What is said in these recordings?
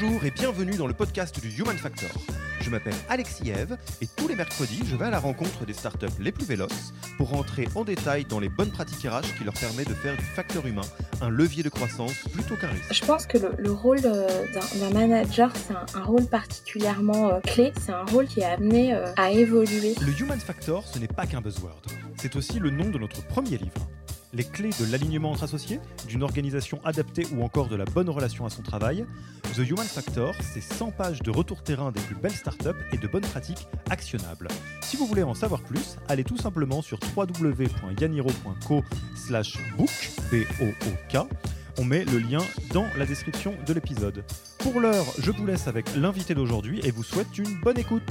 Bonjour et bienvenue dans le podcast du Human Factor. Je m'appelle Alexis Eve et tous les mercredis, je vais à la rencontre des startups les plus véloces pour rentrer en détail dans les bonnes pratiques RH qui leur permettent de faire du facteur humain un levier de croissance plutôt qu'un risque. Je pense que le, rôle euh, d'un manager, c'est un, rôle particulièrement euh, clé. C'est un rôle qui est amené euh, à évoluer. Le Human Factor, ce n'est pas qu'un buzzword. C'est aussi le nom de notre premier livre les clés de l'alignement entre associés, d'une organisation adaptée ou encore de la bonne relation à son travail. The Human Factor, c'est 100 pages de retour terrain des plus belles startups et de bonnes pratiques actionnables. Si vous voulez en savoir plus, allez tout simplement sur www.yaniro.co book, B-O-O-K. On met le lien dans la description de l'épisode. Pour l'heure, je vous laisse avec l'invité d'aujourd'hui et vous souhaite une bonne écoute.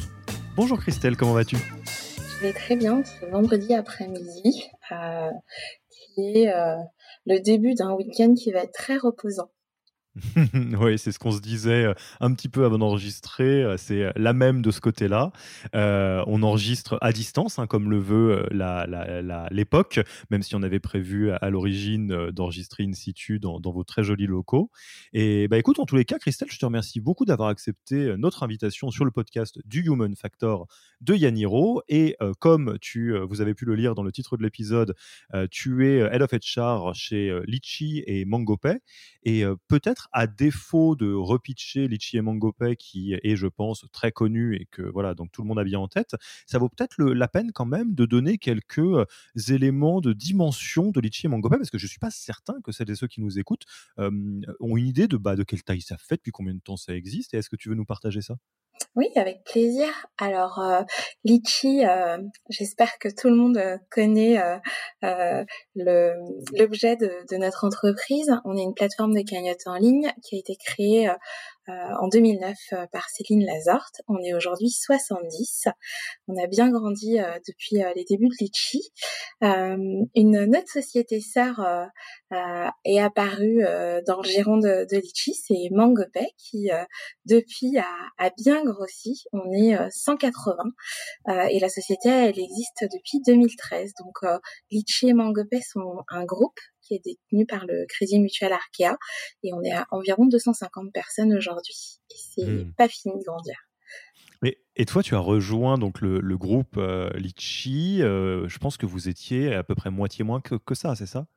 Bonjour Christelle, comment vas-tu? Je vais très bien, c'est vendredi après-midi. Euh, euh, le début d'un week-end qui va être très reposant. oui, c'est ce qu'on se disait euh, un petit peu avant d'enregistrer. Euh, c'est euh, la même de ce côté-là. on enregistre à distance, hein, comme le veut l'époque, même si on avait prévu à, l'origine d'enregistrer in situ dans, vos très jolis locaux. Et bah, écoute, en tous les cas, Christelle, je te remercie beaucoup d'avoir accepté notre invitation sur le podcast du Human Factor de Yaniro. Et comme tu, vous avez pu le lire dans le titre de l'épisode, tu es Head of HR chez Litchi et MangoPay. Et peut-être à défaut de repitcher Litchi et Mangopay, qui est, je pense, très connu et que voilà, donc tout le monde a bien en tête, ça vaut peut-être la peine quand même de donner quelques euh, éléments de dimension de Litchi et Mangopay, parce que je suis pas certain que celles et ceux qui nous écoutent ont une idée de, bah, de quelle taille ça fait, depuis combien de temps ça existe, et est-ce que tu veux nous partager ça? Oui, avec plaisir. Alors, euh, Litchi, euh, j'espère que tout le monde euh, connaît euh, l'objet de, notre entreprise. On est une plateforme de cagnotte en ligne qui a été créée euh, en 2009 euh, par Céline Lazarte. On est aujourd'hui 70. On a bien grandi euh, depuis les débuts de Litchi. une autre société sœur est apparue dans le giron de, de Litchi, c'est Mangopay qui depuis a, bien grossi. On est 180 et la société elle existe depuis 2013. Donc Litchi et Mangopay sont un groupe qui est détenu par le Crédit Mutuel Arkea et on est à environ 250 personnes aujourd'hui. Et c'est mmh. pas fini de grandir. Et, toi, tu as rejoint donc le, groupe euh, Litchi. Euh, je pense que vous étiez à peu près moitié moins que, que ça, c'est ça?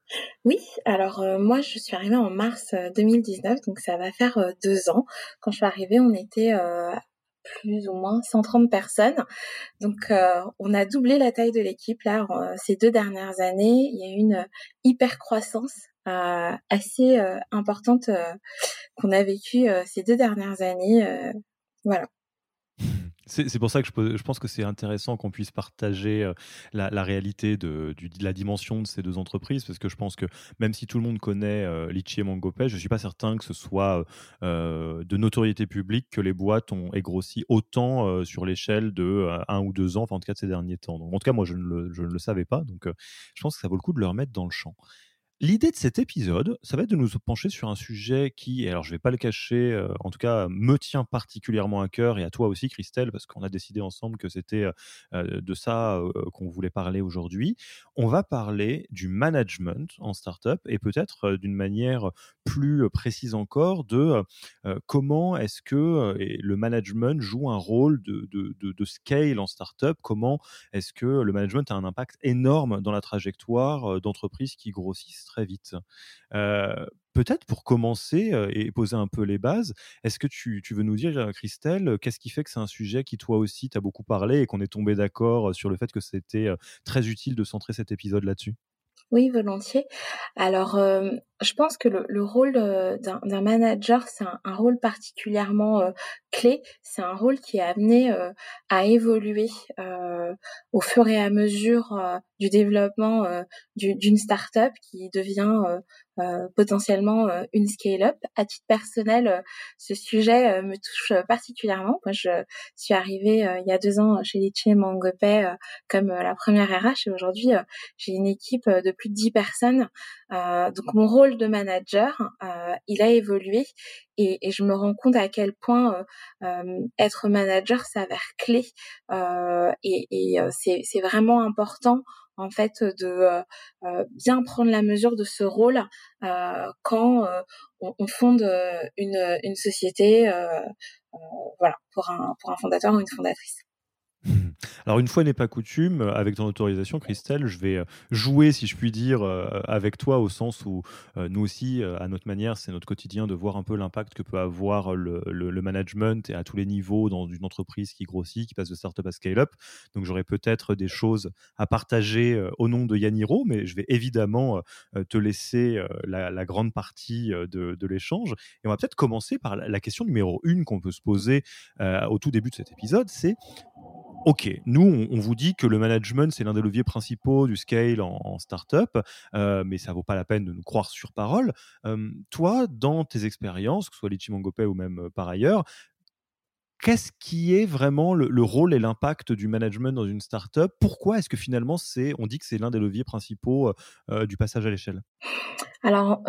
Oui. Alors euh, moi, je suis arrivée en mars 2019, donc ça va faire deux ans. Quand je suis arrivée, on était plus ou moins 130 personnes. Donc, euh, on a doublé la taille de l'équipe là euh, ces deux dernières années. Il y a eu une hyper croissance euh, assez importante qu'on a vécue ces deux dernières années. voilà. C'est pour ça que je, pense que c'est intéressant qu'on puisse partager euh, la, réalité de, la dimension de ces deux entreprises, parce que je pense que même si tout le monde connaît euh, Litchi et Mangopay, je ne suis pas certain que ce soit euh, de notoriété publique que les boîtes ont grossi autant sur l'échelle de un ou deux ans, enfin en tout cas de ces derniers temps. Donc, en tout cas, moi, je ne le, je ne le savais pas, donc je pense que ça vaut le coup de le remettre dans le champ. L'idée de cet épisode, ça va être de nous pencher sur un sujet qui, alors je ne vais pas le cacher, euh, en tout cas me tient particulièrement à cœur et à toi aussi Christelle, parce qu'on a décidé ensemble que c'était euh, euh, de ça qu'on voulait parler aujourd'hui. On va parler du management en startup et peut-être d'une manière plus précise encore de comment est-ce que le management joue un rôle de, de, de scale en startup, comment est-ce que le management a un impact énorme dans la trajectoire d'entreprises qui grossissent très vite. Peut-être pour commencer et poser un peu les bases, est-ce que tu, veux nous dire, Christelle, qu'est-ce qui fait que c'est un sujet qui, toi aussi, t'a beaucoup parlé et qu'on est tombé d'accord sur le fait que c'était très utile de centrer cet épisode là-dessus? Oui, volontiers. Alors, je pense que le, le rôle d'un manager, c'est un, un, rôle particulièrement clé. C'est un rôle qui est amené à évoluer au fur et à mesure du développement d'une start-up qui devient euh, potentiellement euh, une scale-up. À titre personnel, euh, ce sujet me touche particulièrement. Moi, je suis arrivée il y a deux ans chez Litchi et Mangopay comme la première RH et aujourd'hui, j'ai une équipe de plus de dix personnes. donc, mon rôle de manager, il a évolué et, je me rends compte à quel point être manager s'avère clé et, c'est vraiment important en fait de euh, euh, bien prendre la mesure de ce rôle euh, quand on, on, fonde une, société pour un fondateur ou une fondatrice. Alors une fois n'est pas coutume, euh, avec ton autorisation, Christelle, je vais euh, jouer, si je puis dire, euh, avec toi au sens où nous aussi, à notre manière, c'est notre quotidien de voir un peu l'impact que peut avoir le, management et à tous les niveaux dans une entreprise qui grossit, qui passe de start-up à scale-up. Donc j'aurai peut-être des choses à partager au nom de Yaniro, mais je vais évidemment te laisser la, grande partie de, l'échange. Et on va peut-être commencer par la question numéro une qu'on peut se poser au tout début de cet épisode, c'est Ok, nous, on, vous dit que le management, c'est l'un des leviers principaux du scale en, startup, euh, mais ça vaut pas la peine de nous croire sur parole. Euh, toi, dans tes expériences, que ce soit l'Ichimangopay ou même euh, par ailleurs, qu'est-ce qui est vraiment le, rôle et l'impact du management dans une startup? Pourquoi est-ce que finalement, c'est, on dit que c'est l'un des leviers principaux du passage à l'échelle? Alors,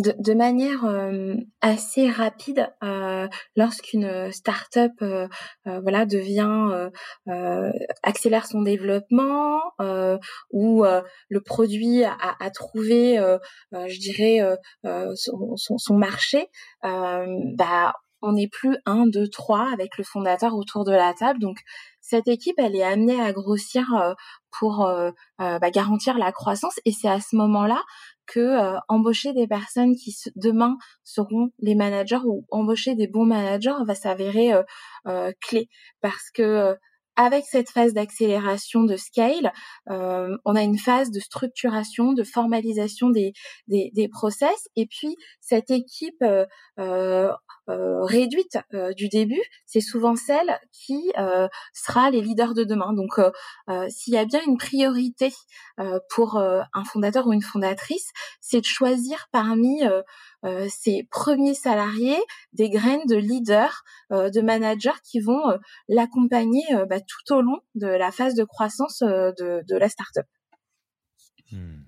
de, manière euh, assez rapide euh, lorsqu'une start-up euh, voilà devient accélère son développement ou le produit a, a trouvé je dirais son, son, son, marché bah on n'est plus un, deux, trois avec le fondateur autour de la table. Donc cette équipe, elle est amenée à grossir pour bah, garantir la croissance. Et c'est à ce moment-là que euh, embaucher des personnes qui demain seront les managers ou embaucher des bons managers va s'avérer euh, euh, clé. Parce que avec cette phase d'accélération de scale, on a une phase de structuration, de formalisation des, des, des process, et puis cette équipe euh, réduite euh, du début, c'est souvent celle qui euh, sera les leaders de demain. Donc, s'il y a bien une priorité pour un fondateur ou une fondatrice, c'est de choisir parmi ses premiers salariés des graines de leaders, de managers qui vont l'accompagner bah, tout au long de la phase de croissance de, de la startup. Hmm.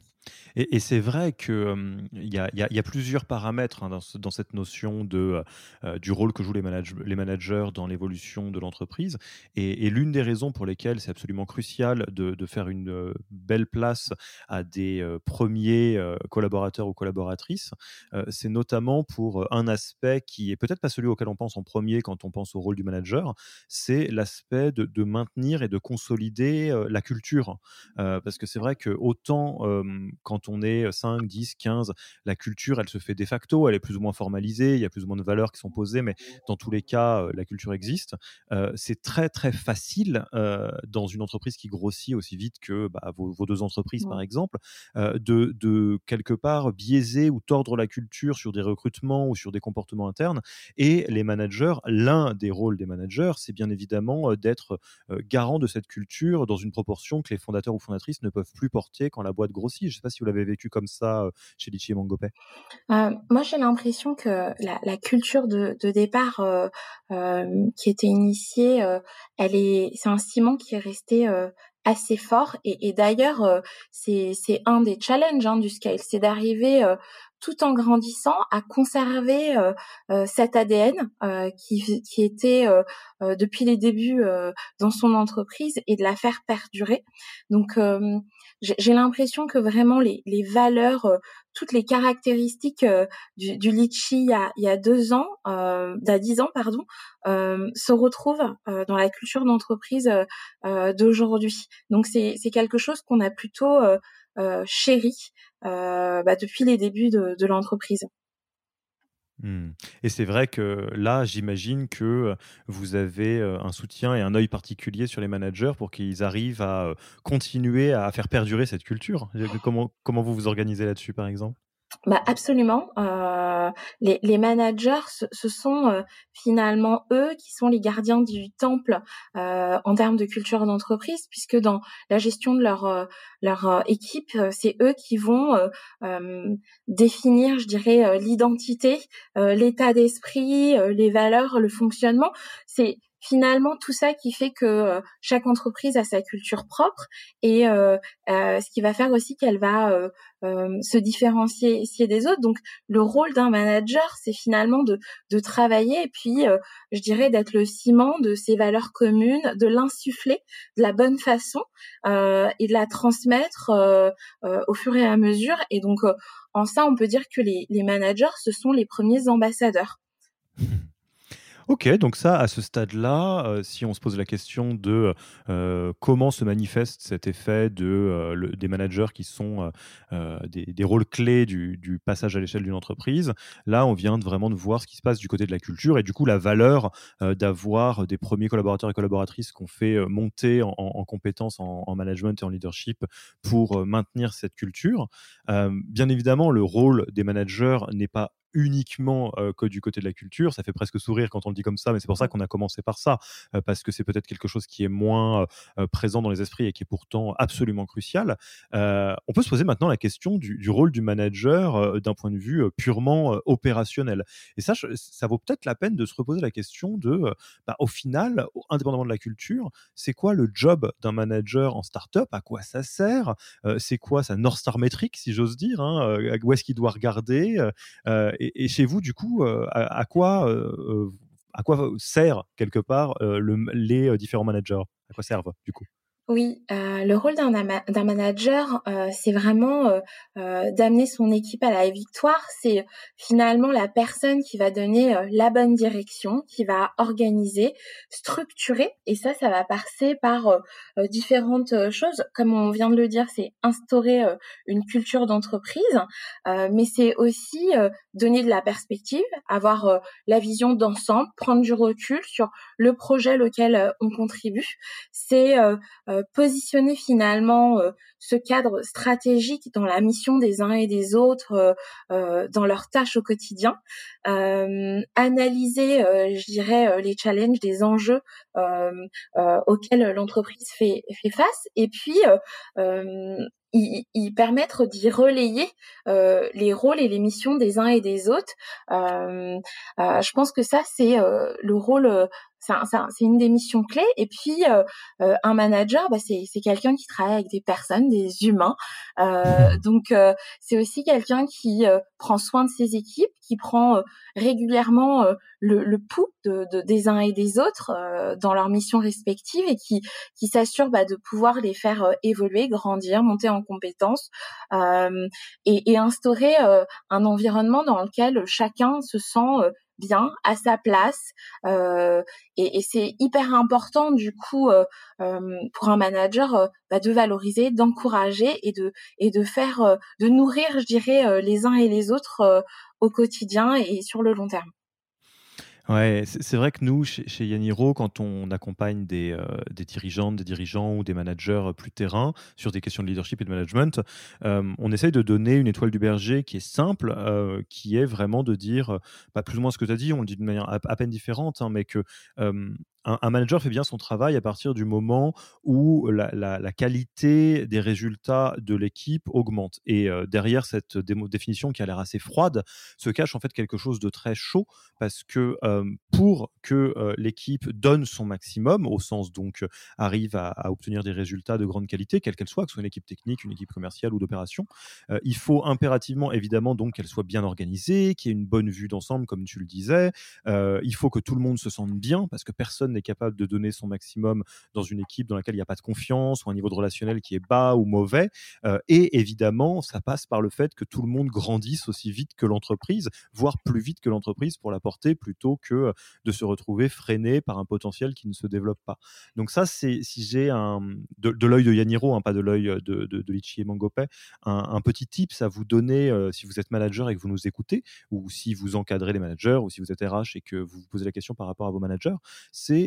Et, c'est vrai qu'il y, a, plusieurs paramètres hein, dans, cette notion de, euh, du rôle que jouent les, les managers dans l'évolution de l'entreprise. Et, l'une des raisons pour lesquelles c'est absolument crucial de, faire une belle place à des premiers collaborateurs ou collaboratrices, c'est notamment pour un aspect qui est peut-être pas celui auquel on pense en premier quand on pense au rôle du manager, c'est l'aspect de, maintenir et de consolider la culture. parce que c'est vrai que autant quand on est 5, 10, 15, la culture, elle se fait de facto, elle est plus ou moins formalisée, il y a plus ou moins de valeurs qui sont posées, mais dans tous les cas, la culture existe. c'est très, très facile dans une entreprise qui grossit aussi vite que bah, vos, deux entreprises, par exemple, de, de, quelque part biaiser ou tordre la culture sur des recrutements ou sur des comportements internes. Et les managers, l'un des rôles des managers, c'est bien évidemment d'être garant de cette culture dans une proportion que les fondateurs ou fondatrices ne peuvent plus porter quand la boîte grossit. Je ne sais pas si vous l'avez vécu comme ça chez Litchi et Mangopé euh, Moi, j'ai l'impression que la, culture de, départ qui était initiée, elle est, c'est un ciment qui est resté assez fort. Et, d'ailleurs, c'est, un des challenges hein, du scale, c'est d'arriver tout en grandissant à conserver cet ADN qui, qui était depuis les débuts dans son entreprise et de la faire perdurer. Donc j'ai l'impression que vraiment les, les valeurs, euh, toutes les caractéristiques euh, du, du, litchi il y a, il y a deux ans, euh, d'il y dix ans, pardon, euh, se retrouvent dans la culture d'entreprise d'aujourd'hui. Donc c'est quelque chose qu'on a plutôt chéri bah, depuis les débuts de, de l'entreprise. Mmh. Et c'est vrai que là, j'imagine que vous avez un soutien et un œil particulier sur les managers pour qu'ils arrivent à continuer à faire perdurer cette culture. Comment, comment vous vous organisez là-dessus, par exemple? Bah absolument. Euh, les, managers, ce, sont euh, finalement eux qui sont les gardiens du temple euh, en termes de culture d'entreprise, puisque dans la gestion de leur euh, leur équipe, c'est eux qui vont définir, je dirais, l'identité, l'état d'esprit, les valeurs, le fonctionnement. C'est finalement tout ça qui fait que euh, chaque entreprise a sa culture propre et euh, euh, ce qui va faire aussi qu'elle va se différencier des autres. Donc le rôle d'un manager, c'est finalement de, de travailler et puis je dirais d'être le ciment de ces valeurs communes, de l'insuffler de la bonne façon et de la transmettre au fur et à mesure. Et donc en ça, on peut dire que les, les managers, ce sont les premiers ambassadeurs. Ok, donc ça, à ce stade-là, euh, si on se pose la question de euh, comment se manifeste cet effet de, euh, des managers qui sont des, rôles clés du, passage à l'échelle d'une entreprise, là, on vient vraiment de voir ce qui se passe du côté de la culture et du coup, la valeur d'avoir des premiers collaborateurs et collaboratrices qu'on fait monter en, compétences en, en, management et en leadership pour maintenir cette culture. bien évidemment, le rôle des managers n'est pas uniquement que du côté de la culture. Ça fait presque sourire quand on le dit comme ça, mais c'est pour ça qu'on a commencé par ça, parce que c'est peut-être quelque chose qui est moins présent dans les esprits et qui est pourtant absolument crucial. on peut se poser maintenant la question du, rôle du manager d'un point de vue purement opérationnel. Et ça, ça vaut peut-être la peine de se reposer la question de, bah, au final, indépendamment de la culture, c'est quoi le job d'un manager en startup? À quoi ça sert? C'est quoi sa North Star métrique, si j'ose dire hein, Où est-ce qu'il doit regarder? Et, chez vous, du coup, euh, à, quoi, euh, à quoi sert quelque part euh, les différents managers? À quoi servent, du coup? Oui, euh, le rôle d'un manager, euh, c'est vraiment euh, d'amener son équipe à la victoire. C'est finalement la personne qui va donner la bonne direction, qui va organiser, structurer. Et ça, ça va passer par différentes choses. Comme on vient de le dire, c'est instaurer une culture d'entreprise, mais c'est aussi donner de la perspective, avoir la vision d'ensemble, prendre du recul sur le projet auquel on contribue. C'est euh, positionner finalement euh, ce cadre stratégique dans la mission des uns et des autres, euh, dans leurs tâches au quotidien, analyser, je dirais, les challenges, les enjeux auxquels l'entreprise fait, fait face, et puis y, permettre d'y relayer les rôles et les missions des uns et des autres. je pense que ça, c'est le rôle c'est une des missions clés. Et puis, euh, euh, un manager, bah, c'est quelqu'un qui travaille avec des personnes, des humains. Euh, donc, c'est aussi quelqu'un qui prend soin de ses équipes, qui prend régulièrement le, le, pouls de, de, des uns et des autres dans leurs missions respectives et qui, qui s'assure bah, de pouvoir les faire évoluer, grandir, monter en compétences et, instaurer un environnement dans lequel chacun se sent bien à sa place et, c'est hyper important du coup pour un manager bah, de valoriser d'encourager et de et de faire de nourrir je dirais les uns et les autres au quotidien et sur le long terme Ouais, c'est vrai que nous, chez, Yaniro, quand on accompagne des, des dirigeantes, des dirigeants ou des managers plus terrain sur des questions de leadership et de management, on essaye de donner une étoile du berger qui est simple, qui est vraiment de dire, pas plus ou moins ce que tu as dit, on le dit de manière à, peine différente, hein, mais que un, manager fait bien son travail à partir du moment où la, qualité des résultats de l'équipe augmente. Et euh, derrière cette définition qui a l'air assez froide, se cache en fait quelque chose de très chaud parce que euh, pour que euh, l'équipe donne son maximum, au sens donc arrive à, obtenir des résultats de grande qualité, quelle qu'elle soit, que ce soit une équipe technique, une équipe commerciale ou d'opération, il faut impérativement évidemment donc qu'elle soit bien organisée, qu'il y ait une bonne vue d'ensemble comme tu le disais. il faut que tout le monde se sente bien parce que personne n'est capable de donner son maximum dans une équipe dans laquelle il n'y a pas de confiance ou un niveau de relationnel qui est bas ou mauvais. Euh, et évidemment, ça passe par le fait que tout le monde grandisse aussi vite que l'entreprise, voire plus vite que l'entreprise pour la porter, plutôt que de se retrouver freiné par un potentiel qui ne se développe pas. Donc ça, c'est si j'ai un de, l'œil de Yaniro, hein, pas de l'œil de, de, de Lichi et Mangopé, un, petit tips à vous donner euh, si vous êtes manager et que vous nous écoutez, ou si vous encadrez les managers, ou si vous êtes RH et que vous vous posez la question par rapport à vos managers, c'est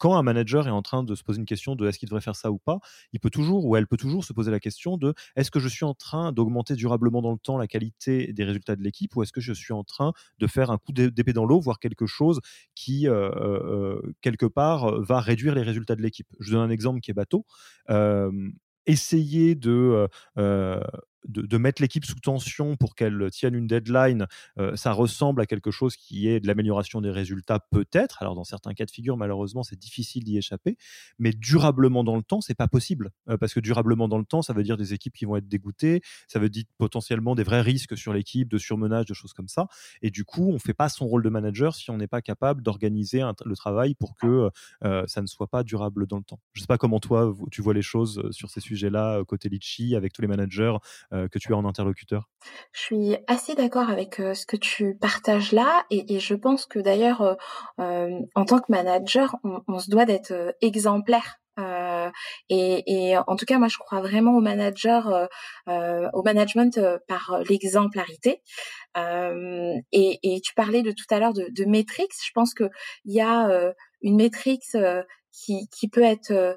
quand un manager est en train de se poser une question de est-ce qu'il devrait faire ça ou pas, il peut toujours ou elle peut toujours se poser la question de est-ce que je suis en train d'augmenter durablement dans le temps la qualité des résultats de l'équipe ou est-ce que je suis en train de faire un coup d'épée dans l'eau, voire quelque chose qui, euh, euh, quelque part, va réduire les résultats de l'équipe. Je donne un exemple qui est bateau. essayer de de, mettre l'équipe sous tension pour qu'elle tienne une deadline, euh, ça ressemble à quelque chose qui est de l'amélioration des résultats peut-être. Alors dans certains cas de figure, malheureusement, c'est difficile d'y échapper, mais durablement dans le temps, c'est pas possible euh, parce que durablement dans le temps, ça veut dire des équipes qui vont être dégoûtées, ça veut dire potentiellement des vrais risques sur l'équipe, de surmenage, de choses comme ça. Et du coup, on fait pas son rôle de manager si on n'est pas capable d'organiser le travail pour que euh, ça ne soit pas durable dans le temps. Je sais pas comment toi tu vois les choses sur ces sujets-là côté Litchi avec tous les managers que tu as en interlocuteur? Je suis assez d'accord avec euh, ce que tu partages là et, je pense que d'ailleurs, euh, en tant que manager, on, se doit d'être exemplaire et, en tout cas, moi, je crois vraiment au manager, au management par l'exemplarité. Et, tu parlais de tout à l'heure de, de métriques. Je pense que il y a une métrique qui, qui peut être euh,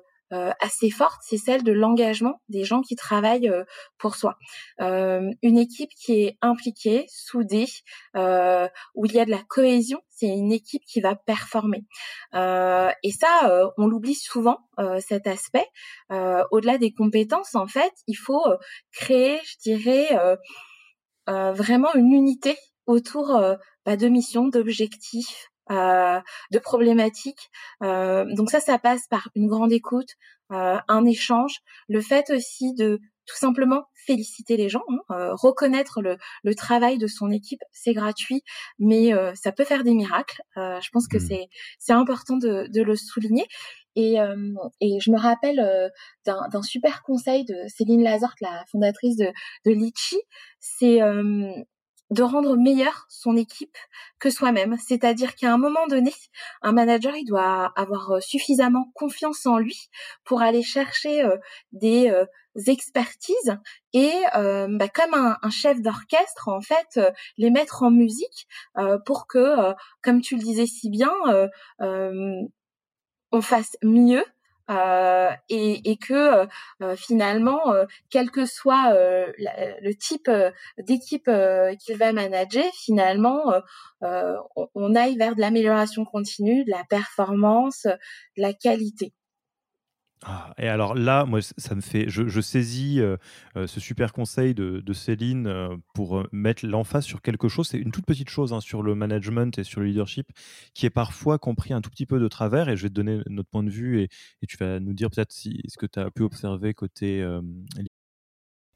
assez forte, c'est celle de l'engagement des gens qui travaillent euh, pour soi. Euh, une équipe qui est impliquée, soudée, où il y a de la cohésion, c'est une équipe qui va performer. et ça, on l'oublie souvent, cet aspect. Au-delà des compétences, en fait, il faut créer, je dirais, vraiment une unité autour bah, de missions, d'objectifs, euh, de problématiques. Euh, donc ça, ça passe par une grande écoute, euh, un échange, le fait aussi de tout simplement féliciter les gens, hein, reconnaître le, le, travail de son équipe, c'est gratuit, mais ça peut faire des miracles. je pense que mmh. c'est c'est important de, de, le souligner. Et, et je me rappelle d'un super conseil de Céline Lazorte, la fondatrice de, de Litchi, c'est de rendre meilleure son équipe que soi-même. C'est-à-dire qu'à un moment donné, un manager, il doit avoir euh, suffisamment confiance en lui pour aller chercher euh, des euh, expertises et bah, comme un, un chef d'orchestre, en fait, les mettre en musique pour que, comme tu le disais si bien, on fasse mieux euh, et, que euh, euh, finalement, quel que soit le type d'équipe qu'il va manager, finalement, on, on, aille vers de l'amélioration continue, de la performance, de la qualité. Ah, et alors là, moi, ça me fait, je, saisis euh, euh, ce super conseil de, Céline euh, pour mettre l'emphase sur quelque chose. C'est une toute petite chose hein, sur le management et sur le leadership qui est parfois compris un tout petit peu de travers. Et je vais te donner notre point de vue et, et tu vas nous dire peut-être si, ce que tu as pu observer côté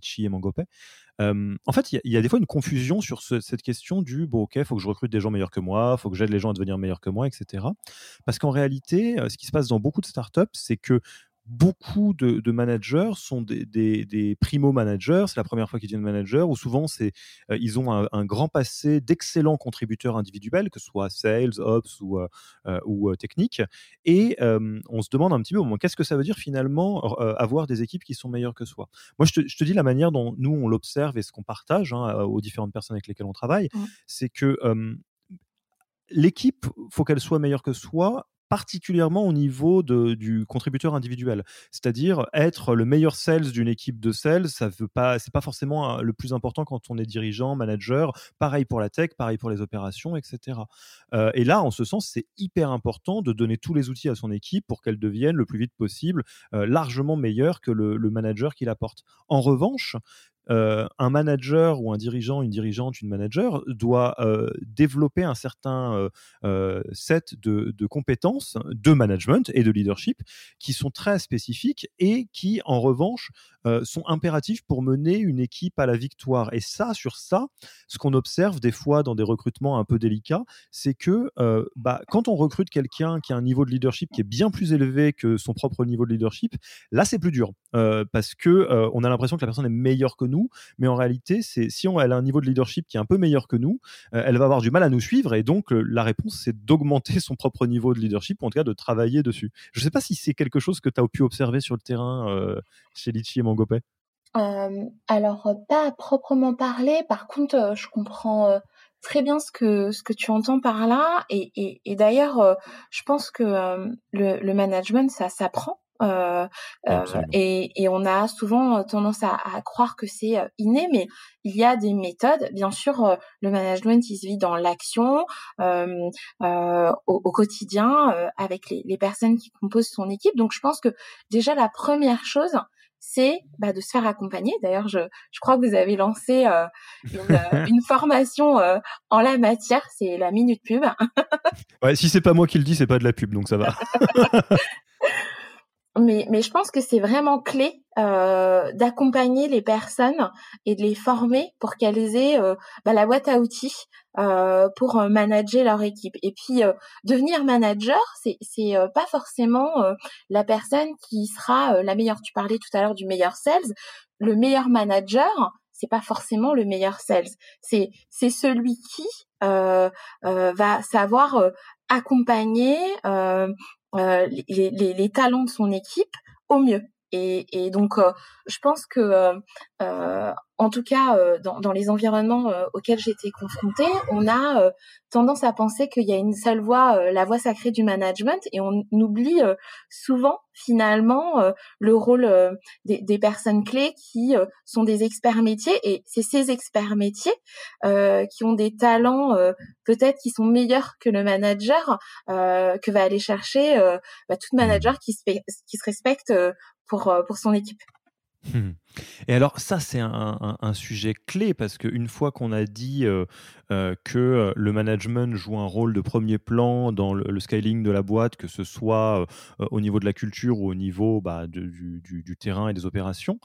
Kichi et Mangopé. en fait, il y, a des fois une confusion sur cette question du bon, ok, faut que je recrute des gens meilleurs que moi, faut que j'aide les gens à devenir meilleurs que moi, etc. Parce qu'en réalité, ce qui se passe dans beaucoup de startups, c'est que beaucoup de, managers sont des, primo-managers, c'est la première fois qu'ils deviennent managers, ou souvent c'est, euh, ils ont un, grand passé d'excellents contributeurs individuels, que ce soit sales, ops ou, euh, euh, ou technique, et on se demande un petit peu, qu'est-ce que ça veut dire finalement avoir des équipes qui sont meilleures que soi? Moi, je te, dis la manière dont nous, on l'observe et ce qu'on partage hein, aux différentes personnes avec lesquelles on travaille, c'est que l'équipe, faut qu'elle soit meilleure que soi particulièrement au niveau de, du contributeur individuel. C'est-à-dire être le meilleur sales d'une équipe de sales, ça veut pas, c'est pas forcément le plus important quand on est dirigeant, manager. Pareil pour la tech, pareil pour les opérations, etc. Euh, et là, en ce sens, c'est hyper important de donner tous les outils à son équipe pour qu'elle devienne le plus vite possible euh, largement meilleure que le, le manager qui la porte. En revanche, euh, un manager ou un dirigeant, une dirigeante, une manager doit euh, développer un certain euh, set de, compétences de management et de leadership qui sont très spécifiques et qui, en revanche, sont impératifs pour mener une équipe à la victoire. Et ça, sur ça, ce qu'on observe des fois dans des recrutements un peu délicats, c'est que bah, quand on recrute quelqu'un qui a un niveau de leadership qui est bien plus élevé que son propre niveau de leadership, là c'est plus dur parce que on a l'impression que la personne est meilleure que nous, mais en réalité, c'est si elle a un niveau de leadership qui est un peu meilleur que nous, elle va avoir du mal à nous suivre et donc la réponse c'est d'augmenter son propre niveau de leadership ou en tout cas de travailler dessus. Je ne sais pas si c'est quelque chose que tu as pu observer sur le terrain chez Litchi et Mangopé. alors pas à proprement parler, par contre je comprends très bien ce que ce que tu entends par là et, et, et d'ailleurs je pense que le, le, management ça s'apprend euh, euh, et, et, on a souvent tendance à, à croire que c'est inné, mais il y a des méthodes. Bien sûr, le management, il se vit dans l'action, euh, au, au, quotidien, avec les, les, personnes qui composent son équipe. Donc, je pense que déjà la première chose, c'est bah, de se faire accompagner. D'ailleurs, je, je, crois que vous avez lancé euh, une, euh, une, formation euh, en la matière, c'est la minute pub. ouais, si c'est pas moi qui le dis, c'est pas de la pub, donc ça va. mais, mais je pense que c'est vraiment clé euh, d'accompagner les personnes et de les former pour qu'elles aient euh, bah, la boîte à outils euh, pour euh, manager leur équipe. Et puis devenir manager, c'est c'est pas forcément la personne qui sera la meilleure. Tu parlais tout à l'heure du meilleur sales. Le meilleur manager, c'est pas forcément le meilleur sales. C'est c'est celui qui va savoir accompagner euh, les, les, les, talents de son équipe au mieux. Et, et donc, euh, je pense que, euh, euh en tout cas, dans, dans, les environnements auxquels été confrontée, on a tendance à penser qu'il y a une seule voie, la voie sacrée du management, et on oublie souvent finalement le rôle des, des, personnes clés qui sont des experts métiers. Et c'est ces experts métiers qui ont des talents peut-être qui sont meilleurs que le manager que va aller chercher bah, tout manager qui se, qui se respecte pour, euh, pour son équipe. Hmm. Et alors ça c'est un, sujet clé parce qu'une fois qu'on a dit euh, euh, que le management joue un rôle de premier plan dans le, scaling de la boîte, que ce soit au niveau de la culture ou au niveau bah, du, terrain et des opérations,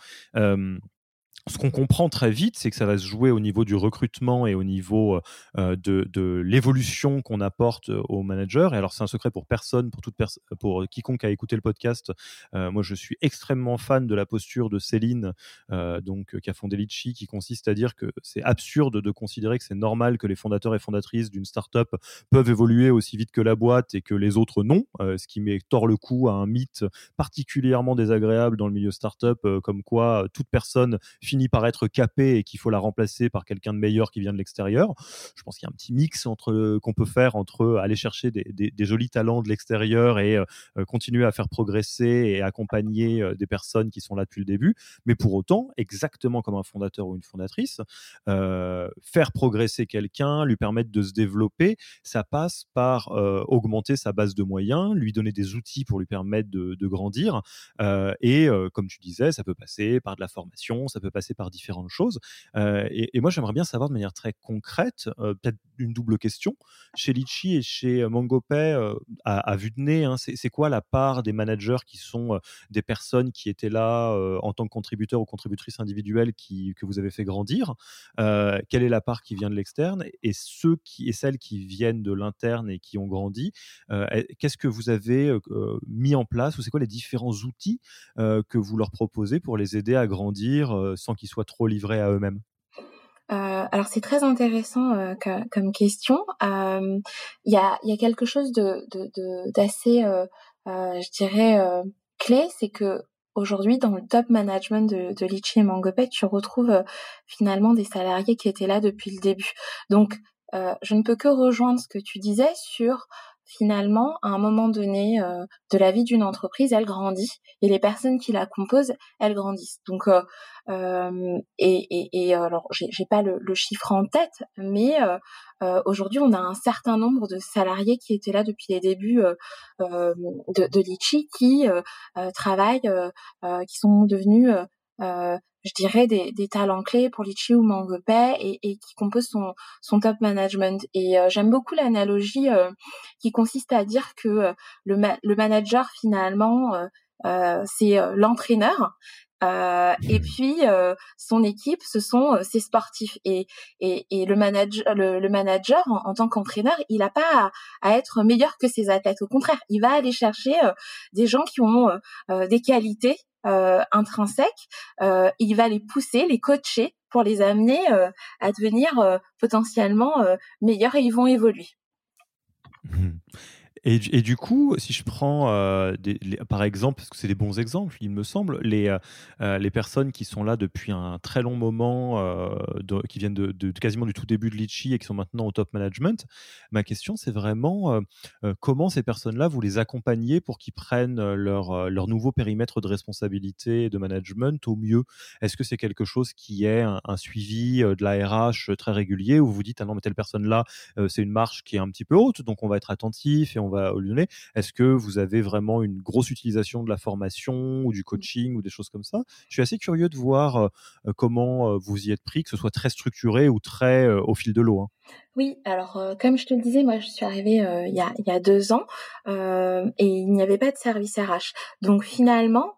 ce qu'on comprend très vite, c'est que ça va se jouer au niveau du recrutement et au niveau euh, de, l'évolution qu'on apporte aux managers. Et alors, c'est un secret pour personne, pour toute personne, pour quiconque a écouté le podcast. Euh, moi, je suis extrêmement fan de la posture de Céline, euh, donc qui a fondé Litchi, qui consiste à dire que c'est absurde de considérer que c'est normal que les fondateurs et fondatrices d'une startup peuvent évoluer aussi vite que la boîte et que les autres non, ce qui met tord le coup à un mythe particulièrement désagréable dans le milieu startup, comme quoi toute personne finit par être capé et qu'il faut la remplacer par quelqu'un de meilleur qui vient de l'extérieur. Je pense qu'il y a un petit mix entre qu'on peut faire entre aller chercher des, jolis talents de l'extérieur et euh, continuer à faire progresser et accompagner euh, des personnes qui sont là depuis le début. Mais pour autant, exactement comme un fondateur ou une fondatrice, euh, faire progresser quelqu'un, lui permettre de se développer, ça passe par augmenter sa base de moyens, lui donner des outils pour lui permettre de, de grandir. et comme tu disais, ça peut passer par de la formation, ça peut passer par différentes choses. Euh, et, moi, j'aimerais bien savoir de manière très concrète, euh, peut-être une double question. Chez Litchi et chez MangoPay, euh, à, vue de nez, hein, c'est quoi la part des managers qui sont des personnes qui étaient là en tant que contributeurs ou contributrices individuelles qui, que vous avez fait grandir Quelle est la part qui vient de l'externe Et et celles qui viennent de l'interne et qui ont grandi, qu'est-ce que vous avez mis en place ou c'est quoi les différents outils que vous leur proposez pour les aider à grandir sans qu'ils soient trop livrés à eux-mêmes? Euh, alors c'est très intéressant euh, comme question. Euh, il y, a, quelque chose d'assez, je dirais, clé, c'est que aujourd'hui dans le top management de, de Litchi et Mangopet, tu retrouves finalement des salariés qui étaient là depuis le début. Donc je ne peux que rejoindre ce que tu disais sur finalement, à un moment donné euh, de la vie d'une entreprise, elle grandit et les personnes qui la composent, elles grandissent. Donc, euh, euh et, et, et, alors, j'ai pas le, le, chiffre en tête, mais euh, aujourd'hui, on a un certain nombre de salariés qui étaient là depuis les débuts de, de Litchi, qui travaillent, qui sont devenus je dirais, des, des, talents clés pour Litchi ou Mangopay et, et, qui composent son, son top management. Et euh, j'aime beaucoup l'analogie euh, qui consiste à dire que euh, le, le, manager, finalement, c'est l'entraîneur euh, et puis euh, son équipe, ce sont euh, ses sportifs et, et, et le manager, le, manager en, tant qu'entraîneur, il n'a pas à, être meilleur que ses athlètes. Au contraire, il va aller chercher des gens qui ont des qualités intrinsèques. il va les pousser, les coacher pour les amener à devenir potentiellement meilleurs et ils vont évoluer. Mmh. Et, du coup, si je prends euh, par exemple, parce que c'est des bons exemples, il me semble, les, euh, euh, les personnes qui sont là depuis un très long moment, qui viennent de, quasiment du tout début de Litchi et qui sont maintenant au top management, ma question c'est vraiment comment ces personnes-là, vous les accompagnez pour qu'ils prennent leur, leur nouveau périmètre de responsabilité de management au mieux? Est-ce que c'est quelque chose qui est un, suivi de la RH très régulier où vous dites, ah non, mais telle personne-là, c'est une marche qui est un petit peu haute, donc on va être attentif et on va au Lyonnais. Est-ce que vous avez vraiment une grosse utilisation de la formation ou du coaching ou des choses comme ça? Je suis assez curieux de voir euh, euh, comment euh, vous y êtes pris, que ce soit très structuré ou très au fil de l'eau. Hein. Oui, alors euh, comme je te le disais, moi je suis arrivée euh, il, y a, deux ans euh, et il n'y avait pas de service RH. Donc finalement,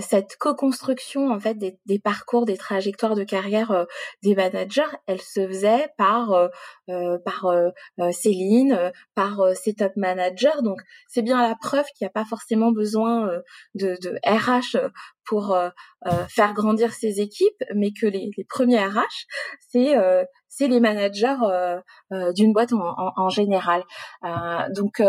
cette co-construction en fait des, des, parcours, des trajectoires de carrière des managers, elle se faisait par par Céline, par ses top managers. Donc c'est bien la preuve qu'il n'y a pas forcément besoin de, de RH pour faire grandir ses équipes, mais que les, premiers RH, c'est c'est les managers euh, euh, d'une boîte en, en, général. Euh, donc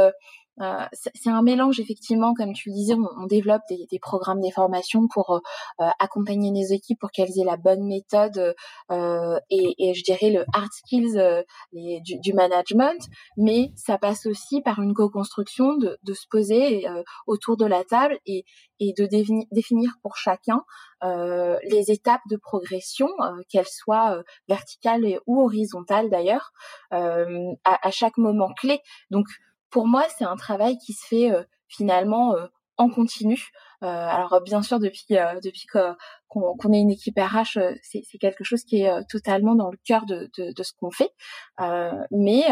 euh, c'est un mélange effectivement, comme tu le disais, on, développe des, des, programmes des formations pour euh, accompagner les équipes pour qu'elles aient la bonne méthode euh, et, et, je dirais le hard skills les, du, du, management, mais ça passe aussi par une co-construction de, de, se poser autour de la table et, et de définir pour chacun les étapes de progression, qu'elles soient verticales ou horizontales d'ailleurs, à, à, chaque moment clé. Donc pour moi, c'est un travail qui se fait euh, finalement euh, en continu. Euh, alors bien sûr, depuis depuis qu'on est une équipe RH, c'est quelque chose qui est totalement dans le cœur de, de, ce qu'on fait. mais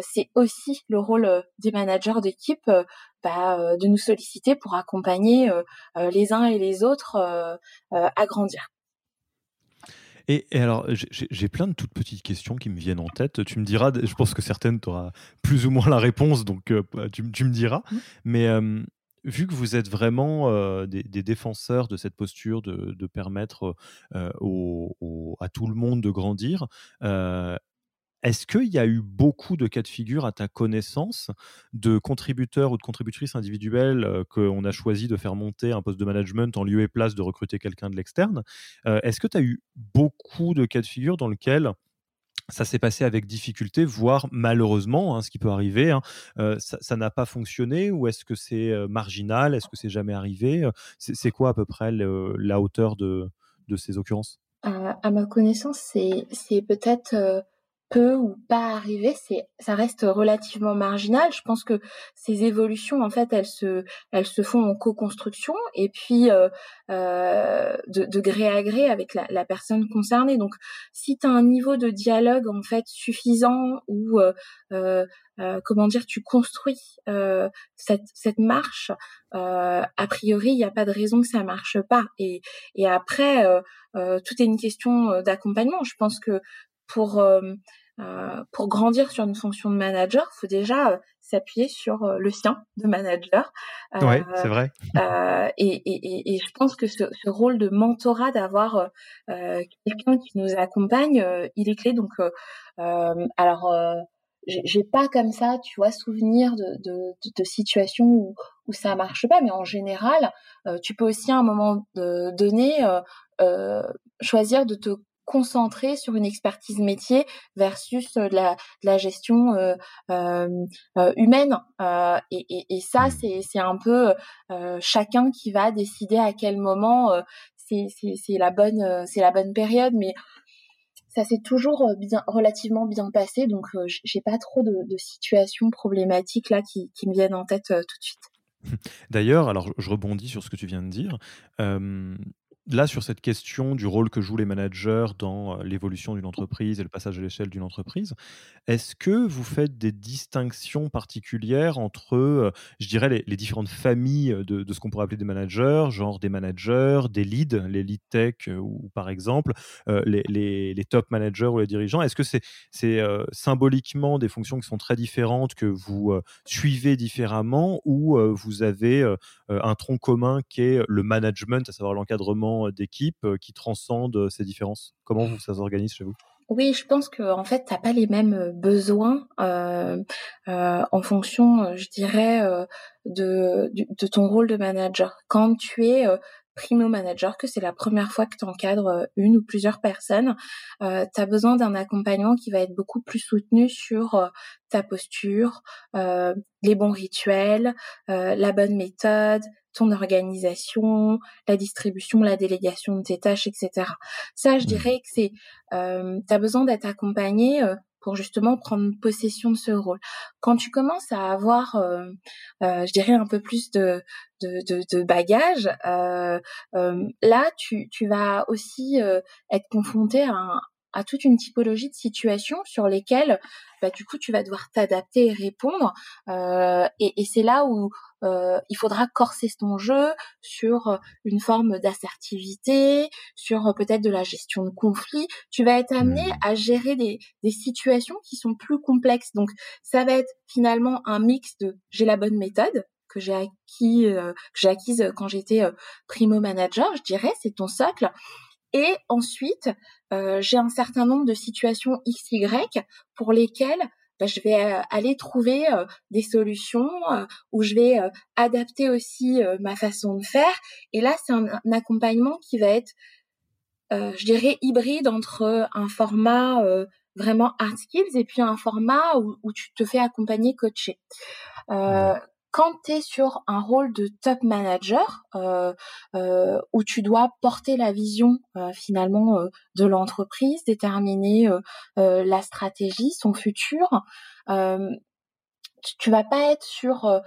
c'est aussi le rôle des managers d'équipe bah, de nous solliciter pour accompagner les uns et les autres à grandir. Et, alors, j'ai plein de toutes petites questions qui me viennent en tête. Tu me diras, je pense que certaines, tu auras plus ou moins la réponse, donc euh, bah, tu, me diras. Mmh. Mais euh, vu que vous êtes vraiment euh, des, défenseurs de cette posture de, permettre à tout le monde de grandir, est-ce qu'il y a eu beaucoup de cas de figure à ta connaissance de contributeurs ou de contributrices individuelles qu'on a choisi de faire monter un poste de management en lieu et place de recruter quelqu'un de l'externe? Est-ce que tu as eu beaucoup de cas de figure dans lesquels ça s'est passé avec difficulté, voire malheureusement, hein, ce qui peut arriver, hein, ça n'a pas fonctionné ou est-ce que c'est marginal? Est-ce que c'est jamais arrivé? C'est quoi à peu près la hauteur de, ces occurrences? À ma connaissance, c'est peut-être peu ou pas arriver, c'est ça reste relativement marginal. Je pense que ces évolutions, en fait, elles se elles se font en co-construction et puis euh, euh, de, gré à gré avec la, personne concernée. Donc, si tu as un niveau de dialogue en fait suffisant ou euh, euh, euh comment dire, tu construis cette, cette marche, a priori, il n'y a pas de raison que ça marche pas. Et, et après, tout est une question d'accompagnement. Je pense que pour euh, euh, pour grandir sur une fonction de manager, faut déjà euh, s'appuyer sur le sien de manager. oui, c'est vrai. Et, et, et, je pense que ce, ce rôle de mentorat, d'avoir quelqu'un qui nous accompagne, il est clé. Donc, alors, j'ai pas comme ça, tu vois, souvenir de, de, de, situations où, où ça marche pas, mais en général, tu peux aussi à un moment donné choisir de te concentré sur une expertise métier versus euh, la, la gestion euh, euh, humaine. Et, et, et, ça, mmh. c'est un peu chacun qui va décider à quel moment c'est la bonne c'est la bonne période, mais ça s'est toujours bien relativement bien passé, donc j'ai pas trop de, de, situations problématiques là qui, qui me viennent en tête tout de suite. D'ailleurs, alors je rebondis sur ce que tu viens de dire là, sur cette question du rôle que jouent les managers dans l'évolution d'une entreprise et le passage à l'échelle d'une entreprise, est-ce que vous faites des distinctions particulières entre, je dirais, les, différentes familles de, ce qu'on pourrait appeler des managers, genre des managers, des leads, les lead tech ou par exemple les, top managers ou les dirigeants? Est-ce que c'est symboliquement des fonctions qui sont très différentes que vous suivez différemment ou vous avez un tronc commun qui est le management, à savoir l'encadrement d'équipe euh, qui transcendent euh, ces différences Comment vous, ça s'organise chez vous? Oui, je pense que en fait, t'as pas les mêmes besoins en fonction, je dirais, de, ton rôle de manager. Quand tu es primo manager, que c'est la première fois que tu encadres une ou plusieurs personnes, euh, tu as besoin d'un accompagnement qui va être beaucoup plus soutenu sur ta posture, les bons rituels, la bonne méthode, ton organisation, la distribution, la délégation de tes tâches, etc. Ça, je mmh. dirais que c'est, euh, tu as besoin d'être accompagné euh, pour justement prendre possession de ce rôle. Quand tu commences à avoir, euh, euh je dirais, un peu plus de, de, de, de bagages, euh, là, tu, tu vas aussi être confronté à, à toute une typologie de situations sur lesquelles bah, du coup tu vas devoir t'adapter et répondre euh, et, et c'est là où euh, il faudra corser ton jeu sur une forme d'assertivité, sur peut-être de la gestion de conflits. Tu vas être amené mmh. à gérer des, des situations qui sont plus complexes. Donc ça va être finalement un mix de j'ai la bonne méthode, que j'ai acquis, euh, que j'ai acquise quand j'étais euh, primo manager, je dirais, c'est ton socle. Et ensuite, euh, j'ai un certain nombre de situations XY pour lesquelles bah, je vais euh, aller trouver euh, des solutions où je vais adapter aussi ma façon de faire. Et là, c'est un, accompagnement qui va être, je dirais, hybride entre un format vraiment hard skills et puis un format où, où tu te fais accompagner, coacher quand tu es sur un rôle de top manager euh, euh, où tu dois porter la vision euh, finalement de l'entreprise, déterminer la stratégie, son futur, tu, tu, vas pas être sur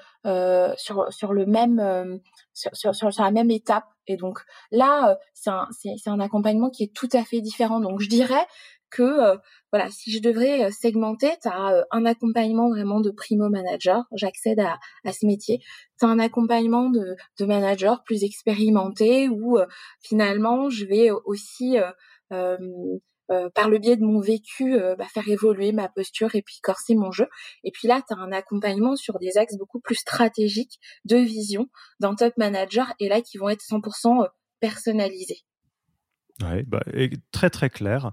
sur sur le même sur, sur, la même étape. Et donc là c'est un c'est un accompagnement qui est tout à fait différent. Donc je dirais que euh, voilà, si je devrais euh, segmenter, tu as euh, un accompagnement vraiment de primo manager, j'accède à, à ce métier. Tu as un accompagnement de, de manager plus expérimenté où finalement je vais aussi par le biais de mon vécu, bah, faire évoluer ma posture et puis corser mon jeu. Et puis là, tu as un accompagnement sur des axes beaucoup plus stratégiques de vision d'un top manager et là qui vont être 100% personnalisés. Oui, bah, très très clair.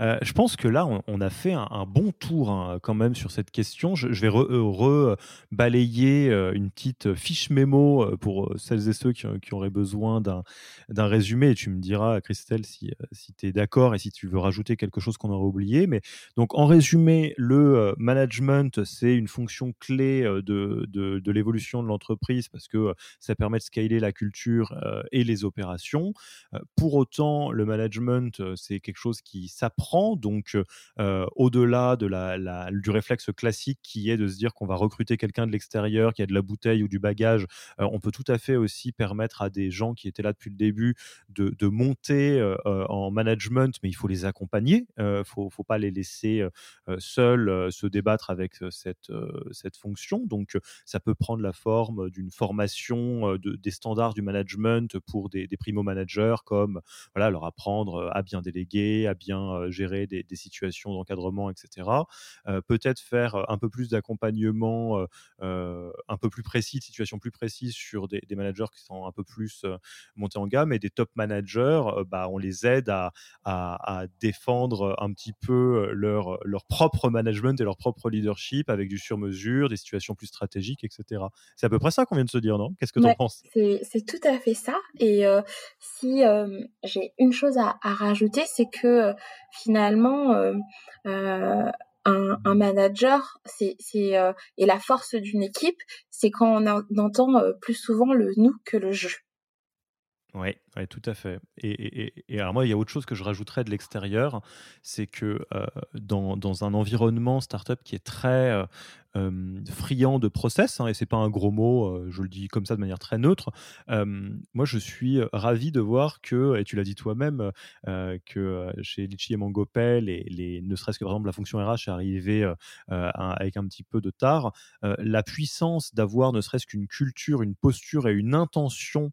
Euh, je pense que là, on, a fait un, bon tour hein, quand même sur cette question. Je, vais re-balayer euh, une petite fiche mémo euh, pour celles et ceux qui, auraient besoin d'un résumé. Tu me diras, Christelle, si, si tu es d'accord et si tu veux rajouter quelque chose qu'on aurait oublié. Mais donc, en résumé, le management, c'est une fonction clé de l'évolution de l'entreprise parce que ça permet de scaler la culture et les opérations. pour autant, le management, c'est quelque chose qui s'apprend. Donc, au-delà de la, du réflexe classique qui est de se dire qu'on va recruter quelqu'un de l'extérieur, qui a de la bouteille ou du bagage, on peut tout à fait aussi permettre à des gens qui étaient là depuis le début de, monter en management, mais il faut les accompagner. Il ne faut, pas les laisser seuls se débattre avec cette, cette fonction. Donc, ça peut prendre la forme d'une formation de, des standards du management pour des, des primo-managers, comme voilà, leur apprendre à bien déléguer, à bien gérer des, situations d'encadrement, etc. Peut-être faire un peu plus d'accompagnement, un peu plus précis, de situations plus précises sur des, managers qui sont un peu plus montés en gamme et des top managers, bah, on les aide à, à, défendre un petit peu leur, leur propre management et leur propre leadership avec du sur-mesure, des situations plus stratégiques, etc. C'est à peu près ça qu'on vient de se dire, non? Qu'est-ce que tu en penses? C'est tout à fait ça. Et si j'ai une chose à, rajouter, c'est que euh, finalement, euh, euh, un, manager, c'est et la force d'une équipe, c'est quand on, entend plus souvent le nous que le je. Oui, ouais, tout à fait. Et, alors moi, il y a autre chose que je rajouterais de l'extérieur, c'est que euh, dans, dans, un environnement startup qui est très euh, friand de process, hein, et c'est pas un gros mot, euh, je le dis comme ça de manière très neutre, moi je suis ravi de voir que, et tu l'as dit toi-même, que chez Litchi et Mangopel, les, les, ne serait-ce que par exemple la fonction RH est arrivée avec un petit peu de tard, la puissance d'avoir ne serait-ce qu'une culture, une posture et une intention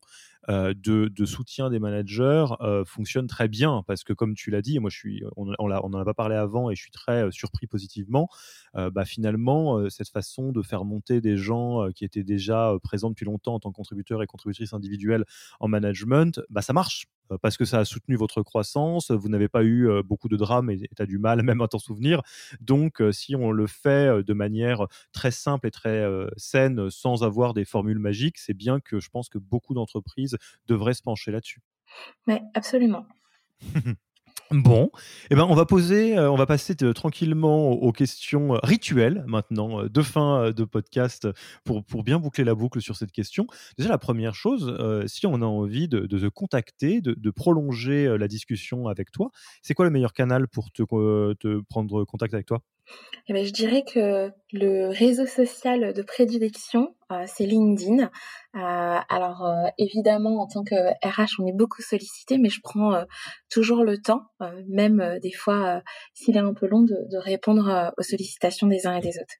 euh, de, soutien des managers euh, fonctionne très bien parce que comme tu l'as dit, moi je suis, on, on, en a pas parlé avant et je suis très euh, surpris positivement. bah, finalement, cette façon de faire monter des gens qui étaient déjà présents depuis longtemps en tant que contributeurs et contributrices individuelles en management, bah, ça marche parce que ça a soutenu votre croissance, vous n'avez pas eu beaucoup de drames et tu as du mal même à t'en souvenir. Donc, si on le fait de manière très simple et très saine, sans avoir des formules magiques, c'est bien que je pense que beaucoup d'entreprises devraient se pencher là-dessus. Oui, absolument. Bon, eh ben on va poser, euh, on va passer tranquillement aux, questions euh, rituelles maintenant euh, de fin de podcast pour, pour bien boucler la boucle sur cette question. Déjà la première chose, si on a envie de, de te contacter, de, prolonger la discussion avec toi, c'est quoi le meilleur canal pour te prendre contact avec toi? Eh ben, je dirais que le réseau social de prédilection, euh, c'est LinkedIn. Euh, alors euh, évidemment, en tant que RH, on est beaucoup sollicité, mais je prends toujours le temps, même des fois s'il est un peu long, de répondre aux sollicitations des uns et des autres.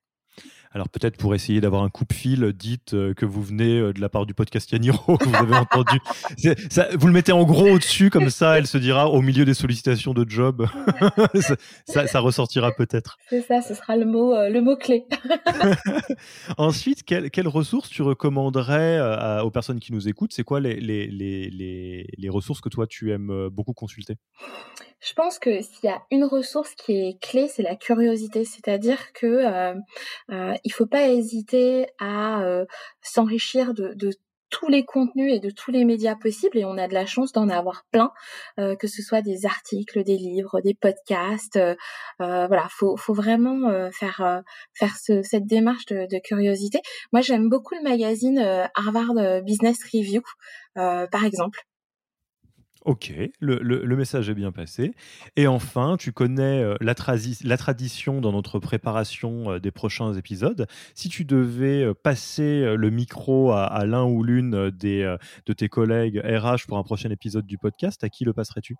Alors peut-être pour essayer d'avoir un coup de fil, dites euh, que vous venez euh, de la part du podcast Yaniro, que vous avez entendu. vous le mettez en gros au-dessus, comme ça, elle se dira au milieu des sollicitations de job. ça, ressortira peut-être. C'est ça, ce sera le mot, euh, le mot clé. Ensuite, quelles ressources tu recommanderais aux personnes qui nous écoutent? C'est quoi les, les ressources que toi tu aimes beaucoup consulter? Je pense que s'il y a une ressource qui est clé, c'est la curiosité. C'est-à-dire que euh, euh, il faut pas hésiter à euh, s'enrichir de, de tous les contenus et de tous les médias possibles et on a de la chance d'en avoir plein, euh, que ce soit des articles, des livres, des podcasts. Euh, voilà, faut, faut vraiment euh, faire faire ce, cette démarche de, de curiosité. Moi, j'aime beaucoup le magazine Harvard Business Review, par exemple. Ok, le, message est bien passé. Et enfin, tu connais euh, la, la, tradition dans notre préparation euh, des prochains épisodes. Si tu devais euh, passer le micro à, l'un ou l'une des, de tes collègues RH pour un prochain épisode du podcast, à qui le passerais-tu?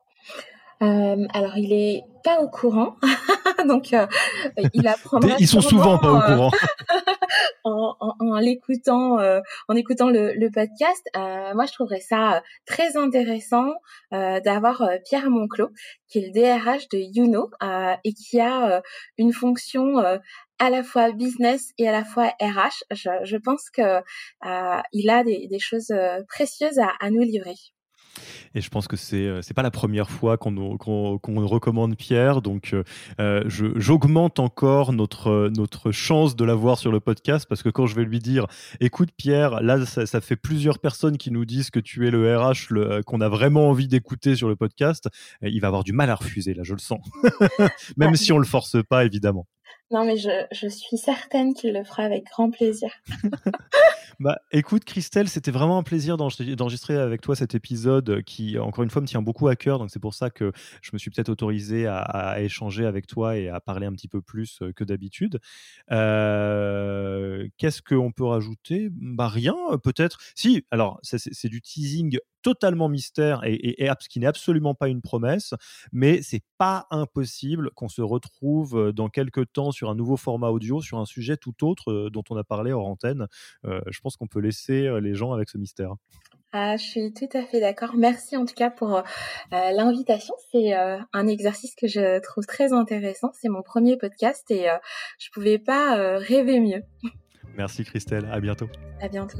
Alors, il est pas au courant, donc il apprendra. Ils sont souvent pas au courant. en, euh, en écoutant le, podcast, euh, moi je trouverais ça euh, très intéressant d'avoir Pierre Monclos, qui est le DRH de Youno et qui a une fonction à la fois business et à la fois RH. Je, pense que il a des, choses précieuses à nous livrer. Et je pense que c'est n'est euh, pas la première fois qu'on recommande Pierre. Donc, euh, euh, j'augmente encore notre, notre chance de l'avoir sur le podcast parce que quand je vais lui dire écoute, Pierre, là, ça, fait plusieurs personnes qui nous disent que tu es le RH qu'on a vraiment envie d'écouter sur le podcast, il va avoir du mal à refuser, là, je le sens. Même si on le force pas, évidemment. Non, mais je, suis certaine qu'il le fera avec grand plaisir. bah, écoute, Christelle, c'était vraiment un plaisir d'enregistrer avec toi cet épisode qui, encore une fois, me tient beaucoup à cœur. Donc, c'est pour ça que je me suis peut-être autorisé à, échanger avec toi et à parler un petit peu plus euh, que d'habitude. Euh, qu'est-ce qu'on peut rajouter? Bah, rien, peut-être. Si, alors, c'est du teasing totalement mystère et, ce qui n'est absolument pas une promesse, mais c'est pas impossible qu'on se retrouve euh, dans quelques temps sur un nouveau format audio, sur un sujet tout autre euh, dont on a parlé hors antenne. Euh, je pense qu'on peut laisser les gens avec ce mystère. Ah, je suis tout à fait d'accord. Merci en tout cas pour l'invitation. C'est un exercice que je trouve très intéressant. C'est mon premier podcast et je pouvais pas rêver mieux. Merci Christelle. À bientôt. À bientôt.